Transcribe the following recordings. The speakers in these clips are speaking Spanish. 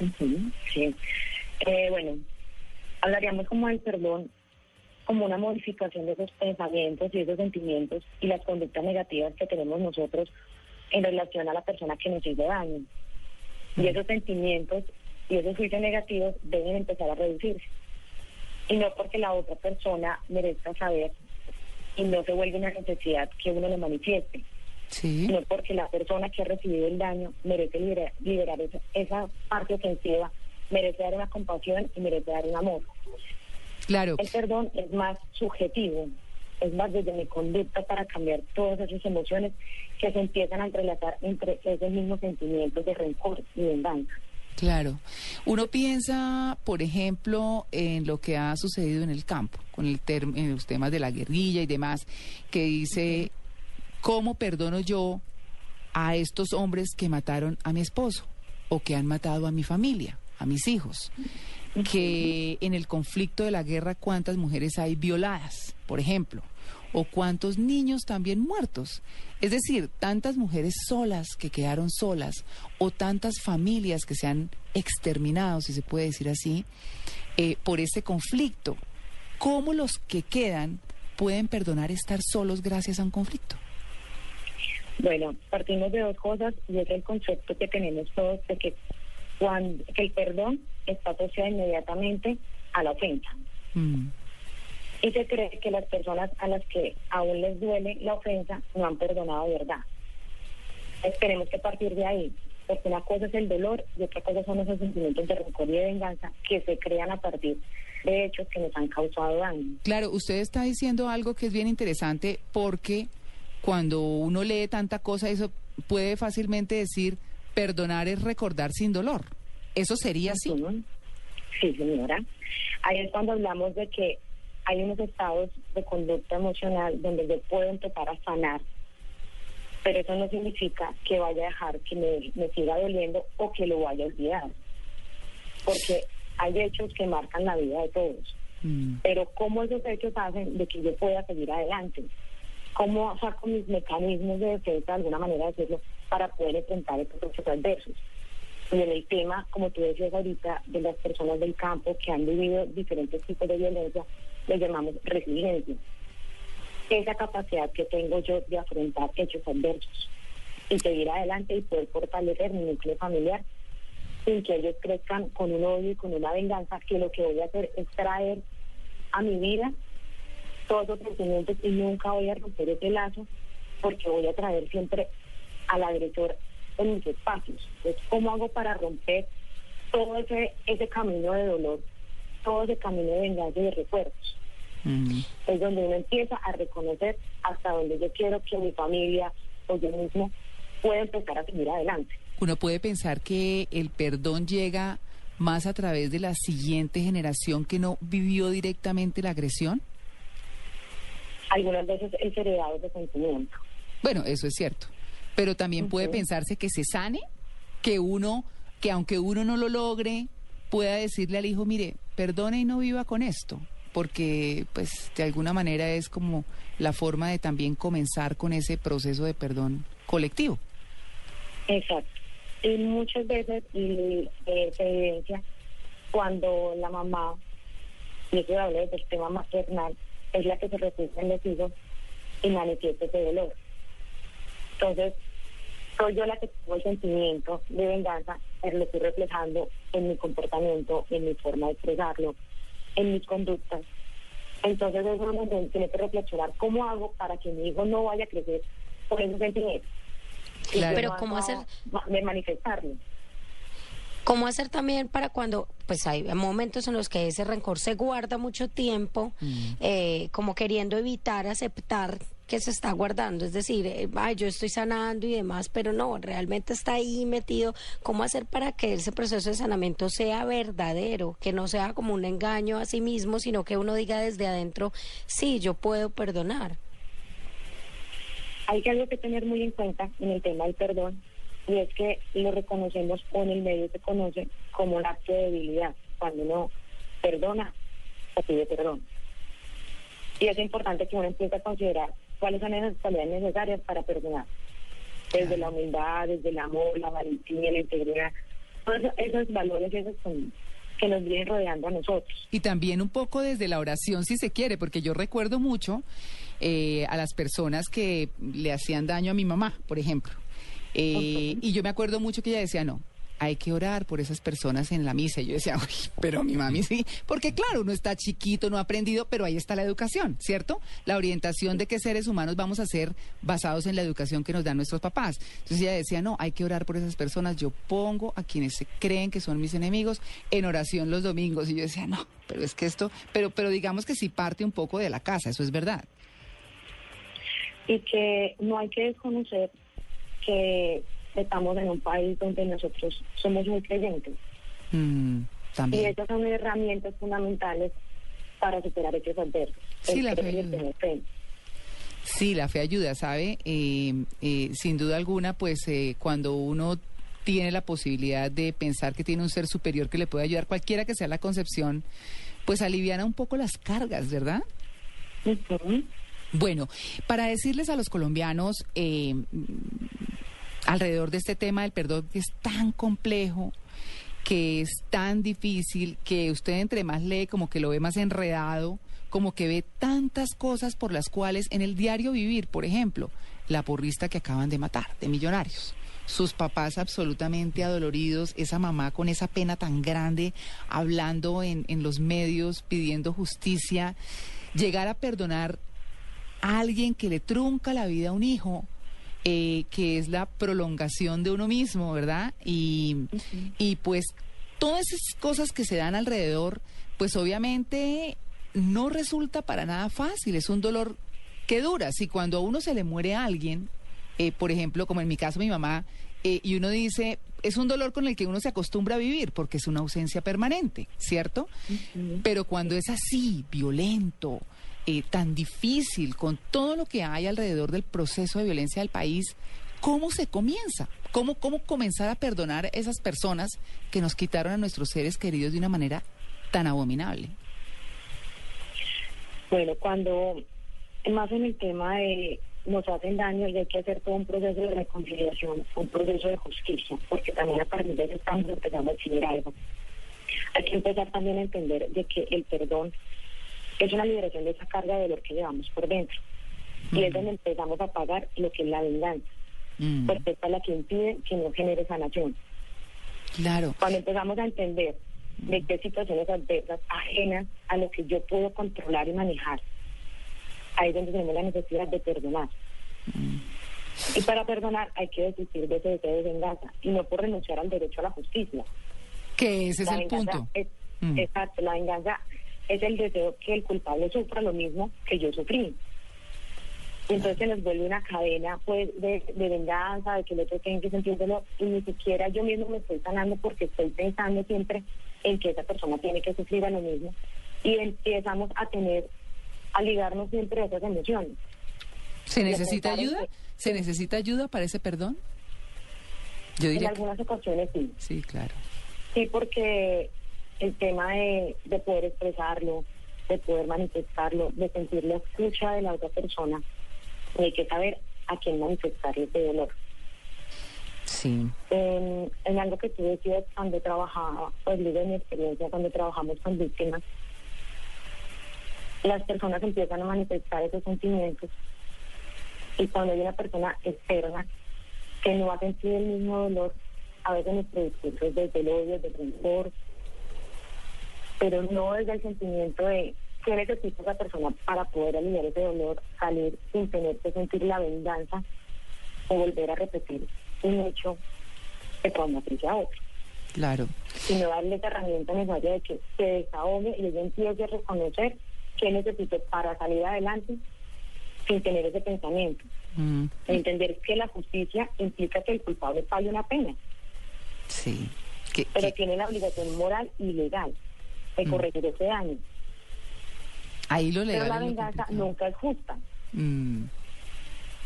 Ujú, Sí. Eh, bueno, hablaríamos como del perdón como una modificación de esos pensamientos y esos sentimientos y las conductas negativas que tenemos nosotros en relación a la persona que nos hizo daño. Y esos sentimientos y esos juicios negativos deben empezar a reducirse. Y no porque la otra persona merezca saber y no se vuelve una necesidad que uno le manifieste Sí. sino porque la persona que ha recibido el daño merece libera- liberar esa, esa parte ofensiva, merece dar una compasión y merece dar un amor. Claro. El perdón es más subjetivo, es más desde mi conducta para cambiar todas esas emociones que se empiezan a entrelazar entre esos mismos sentimientos de rencor y venganza. Claro. Uno piensa, por ejemplo, en lo que ha sucedido en el campo, con el term- en los temas de la guerrilla y demás, que dice, ¿cómo perdono yo a estos hombres que mataron a mi esposo o que han matado a mi familia, a mis hijos? Que en el conflicto de la guerra, ¿cuántas mujeres hay violadas, por ejemplo? o cuántos niños también muertos. Es decir, tantas mujeres solas que quedaron solas o tantas familias que se han exterminado, si se puede decir así, eh, por este conflicto. ¿Cómo los que quedan pueden perdonar estar solos gracias a un conflicto? Bueno, partimos de dos cosas y es el concepto que tenemos todos de que, cuando, que el perdón está asociado inmediatamente a la ofensa. Mm, y se cree que las personas a las que aún les duele la ofensa no han perdonado de verdad. Esperemos que partir de ahí, porque una cosa es el dolor y otra cosa son esos sentimientos de rencor y de venganza que se crean a partir de hechos que nos han causado daño. Claro, usted está diciendo algo que es bien interesante porque cuando uno lee tanta cosa, eso puede fácilmente decir, perdonar es recordar sin dolor. ¿Eso sería así? Sí, señora. Ahí es cuando hablamos de que hay unos estados de conducta emocional donde yo puedo empezar a sanar, pero eso no significa que vaya a dejar que me, me siga doliendo o que lo vaya a olvidar, porque hay hechos que marcan la vida de todos, Mm. pero cómo esos hechos hacen de que yo pueda seguir adelante, cómo saco mis mecanismos de defensa, de alguna manera de decirlo, para poder enfrentar estos hechos adversos. Y en el tema, como tú decías ahorita, de las personas del campo que han vivido diferentes tipos de violencia, le llamamos resiliencia. Esa capacidad que tengo yo de afrontar hechos adversos y seguir adelante y poder fortalecer mi núcleo familiar sin que ellos crezcan con un odio y con una venganza, que lo que voy a hacer es traer a mi vida todos esos sentimientos y nunca voy a romper ese lazo porque voy a traer siempre al agresor en mis espacios. Entonces, ¿cómo hago para romper todo ese, ese camino de dolor, todo ese camino de venganza y de recuerdos? Mm. Es donde uno empieza a reconocer hasta donde yo quiero que mi familia o yo mismo pueda empezar a seguir adelante. Uno puede pensar que el perdón llega más a través de la siguiente generación que no vivió directamente la agresión. Algunas veces es heredado ese sentimiento. Bueno, eso es cierto. Pero también puede pensarse que se sane, que uno, que aunque uno no lo logre, pueda decirle al hijo, mire, perdone y no viva con esto, porque pues de alguna manera es como la forma de también comenzar con ese proceso de perdón colectivo. Exacto. Y muchas veces y, se evidencia cuando la mamá, y eso habla del tema maternal, es la que se refugia en los hijos y manifiesta ese dolor. Entonces, soy yo la que tengo el sentimiento de venganza, pero lo estoy reflejando en mi comportamiento, en mi forma de expresarlo, en mis conductas. Entonces es donde tiene que reflexionar cómo hago para que mi hijo no vaya a crecer por esos sentimientos. Claro. Pero ¿cómo hacer? de manifestarlo. ¿Cómo hacer también para cuando, pues hay momentos en los que ese rencor se guarda mucho tiempo, Mm. eh, como queriendo evitar aceptar que se está guardando, es decir, eh, ay, yo estoy sanando y demás, pero no, realmente está ahí metido. ¿Cómo hacer para que ese proceso de sanamiento sea verdadero, que no sea como un engaño a sí mismo, sino que uno diga desde adentro, sí, yo puedo perdonar? Hay que algo que tener muy en cuenta en el tema del perdón y es que lo reconocemos o en el medio se conoce como un acto de debilidad, cuando uno perdona o pide perdón. Y es importante que uno empiece a considerar cuáles son esas cualidades necesarias para perdonar. Desde la humildad, desde el amor, la valentía, la integridad, todos esos valores esos que nos vienen rodeando a nosotros. Y también un poco desde la oración, si se quiere, porque yo recuerdo mucho eh, a las personas que le hacían daño a mi mamá, por ejemplo. Eh, y yo me acuerdo mucho que ella decía, no, hay que orar por esas personas en la misa. Y yo decía, Uy, pero mi mami sí, porque claro, uno está chiquito, no ha aprendido, pero ahí está la educación, ¿cierto? La orientación de qué seres humanos vamos a ser basados en la educación que nos dan nuestros papás. Entonces ella decía, no, hay que orar por esas personas. Yo pongo a quienes se creen que son mis enemigos en oración los domingos. Y yo decía, no, pero es que esto, pero, pero digamos que sí parte un poco de la casa, eso es verdad. Y que no hay que desconocer que estamos en un país donde nosotros somos muy creyentes. Mm, Y esas son herramientas fundamentales para superar hechos adversos. Sí, la fe. Sí, la fe ayuda, ¿sabe? Eh, eh, sin duda alguna, pues eh, cuando uno tiene la posibilidad de pensar que tiene un ser superior que le puede ayudar, cualquiera que sea la concepción, pues aliviana un poco las cargas, ¿verdad? Ujú. Bueno, para decirles a los colombianos eh, alrededor de este tema del perdón que es tan complejo, que es tan difícil, que usted entre más lee como que lo ve más enredado, como que ve tantas cosas por las cuales en el diario vivir, por ejemplo, la porrista que acaban de matar, de millonarios. Sus papás absolutamente adoloridos, esa mamá con esa pena tan grande, hablando en, en los medios, pidiendo justicia, llegar a perdonar a alguien que le trunca la vida a un hijo, eh, que es la prolongación de uno mismo, ¿verdad? Y, y pues todas esas cosas que se dan alrededor, pues obviamente no resulta para nada fácil, es un dolor que dura. Si cuando a uno se le muere alguien, eh, por ejemplo, como en mi caso mi mamá, eh, y uno dice, es un dolor con el que uno se acostumbra a vivir porque es una ausencia permanente, ¿cierto? Pero cuando es así, violento, eh, tan difícil, con todo lo que hay alrededor del proceso de violencia del país, ¿cómo se comienza? ¿Cómo, ¿Cómo comenzar a perdonar a esas personas que nos quitaron a nuestros seres queridos de una manera tan abominable? Bueno, cuando más en el tema de nos hacen daño y hay que hacer todo un proceso de reconciliación, un proceso de justicia, porque también a partir de eso estamos empezando a exigir algo. Hay que empezar también a entender de que el perdón es una liberación de esa carga de dolor que llevamos por dentro. Y es donde empezamos a pagar lo que es la venganza, Mm, porque es la que impide que no genere sanación. claro. Cuando empezamos a entender de qué situaciones adversas ajenas a lo que yo puedo controlar y manejar, ahí es donde tenemos la necesidad de perdonar. Y para perdonar hay que desistir de ese deseo de venganza y no por renunciar al derecho a la justicia. Que ese es el punto. Es, Mm. Exacto, la venganza es el deseo que el culpable sufra lo mismo que yo sufrí. Entonces se nos vuelve una cadena pues de, de venganza, de que el otro tiene que sentírselo y ni siquiera yo mismo me estoy sanando porque estoy pensando siempre en que esa persona tiene que sufrir a lo mismo y empezamos a tener, a ligarnos siempre a esas emociones. ¿Se necesita en ayuda? que- ¿Se necesita ayuda para ese perdón? Yo En diría que algunas ocasiones sí. sí, claro. Sí, porque el tema de, de poder expresarlo, de poder manifestarlo, de sentir la escucha de la otra persona, y hay que saber a quién manifestarle ese dolor. Sí. En, en algo que tú decías cuando trabajaba, pues digo mi experiencia, cuando trabajamos con víctimas, las personas empiezan a manifestar esos sentimientos y cuando hay una persona externa que no ha sentido el mismo dolor, a veces nuestro discurso es desde el odio, desde el rencor, pero no desde el sentimiento de qué necesita esa persona para poder aliviar ese dolor, salir sin tener que sentir la venganza o volver a repetir un hecho que traumatice a otro, Claro. sino darle esa herramienta necesaria de que se desahogue y ella empiece a reconocer qué necesito para salir adelante sin tener ese pensamiento. Mm, Entender que la justicia implica que el culpable pague una pena, sí. Pero que- tiene la obligación moral y legal de corregir ese daño. ahí lo Pero legal la es lo venganza nunca es justa. Mm,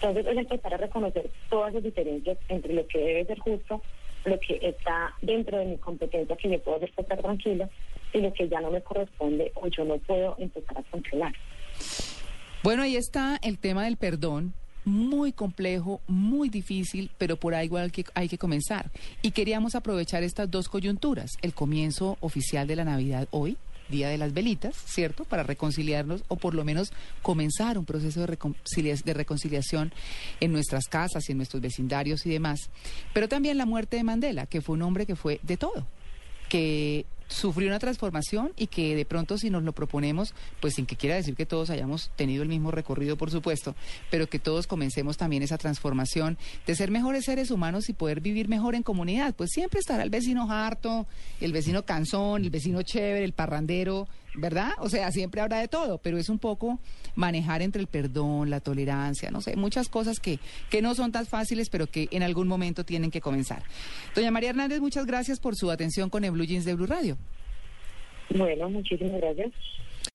Entonces es empezar a reconocer todas las diferencias entre lo que debe ser justo, lo que está dentro de mi competencia que yo puedo hacer estar tranquilo y lo que ya no me corresponde o yo no puedo empezar a controlar. Bueno, ahí está el tema del perdón. Muy complejo, muy difícil, pero por ahí igual que hay que comenzar. Y queríamos aprovechar estas dos coyunturas, el comienzo oficial de la Navidad hoy, Día de las Velitas, ¿cierto? Para reconciliarnos o por lo menos comenzar un proceso de, de reconciliación en nuestras casas y en nuestros vecindarios y demás. Pero también la muerte de Mandela, que fue un hombre que fue de todo, que sufrió una transformación y que de pronto si nos lo proponemos, pues sin que quiera decir que todos hayamos tenido el mismo recorrido, por supuesto, pero que todos comencemos también esa transformación de ser mejores seres humanos y poder vivir mejor en comunidad. Pues siempre estará el vecino harto, el vecino cansón, el vecino chévere, el parrandero, ¿verdad? O sea, siempre habrá de todo, pero es un poco manejar entre el perdón, la tolerancia, no sé, muchas cosas que, que no son tan fáciles, pero que en algún momento tienen que comenzar. Doña María Hernández, muchas gracias por su atención con el Blue Jeans de Blue Radio. Bueno, muchísimas gracias.